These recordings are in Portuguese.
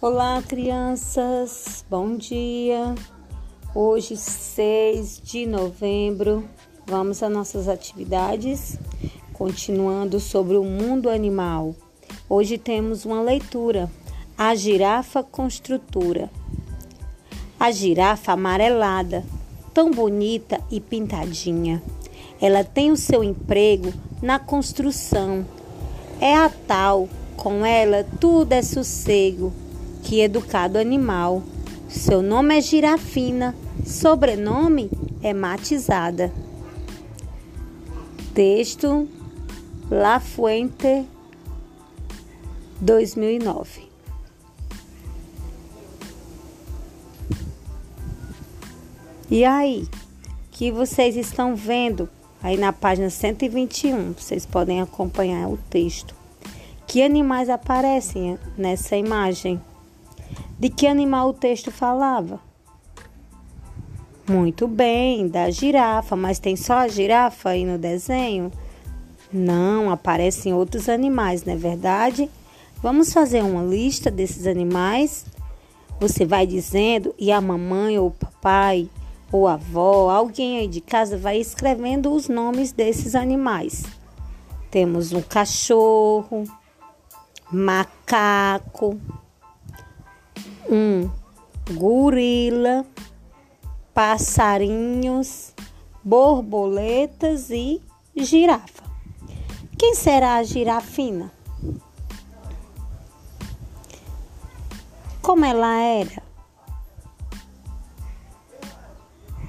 Olá, crianças, bom dia. Hoje, 6 de novembro, vamos às nossas atividades, continuando sobre o mundo animal. Hoje temos uma leitura: A Girafa Construtora. A girafa amarelada, tão bonita e pintadinha. Ela tem o seu emprego na construção. É a tal, com ela tudo é sossego que educado animal. Seu nome é Girafina, sobrenome é Matizada. Texto La Fuente 2009. E aí, que vocês estão vendo aí na página 121? Vocês podem acompanhar o texto. Que animais aparecem nessa imagem? De que animal o texto falava? Muito bem, da girafa, mas tem só a girafa aí no desenho? Não, aparecem outros animais, não é verdade? Vamos fazer uma lista desses animais? Você vai dizendo e a mamãe ou o papai ou a avó, alguém aí de casa vai escrevendo os nomes desses animais. Temos um cachorro, macaco, um gorila, passarinhos, borboletas e girafa. Quem será a girafina? Como ela era?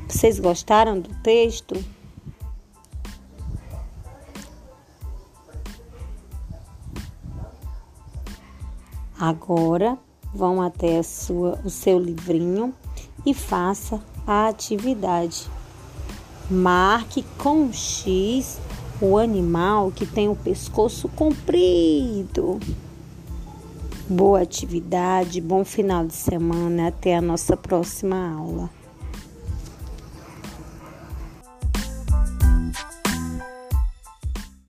Vocês gostaram do texto? Agora vão até sua, o seu livrinho e faça a atividade. Marque com um X o animal que tem o pescoço comprido. Boa atividade, bom final de semana. Até a nossa próxima aula.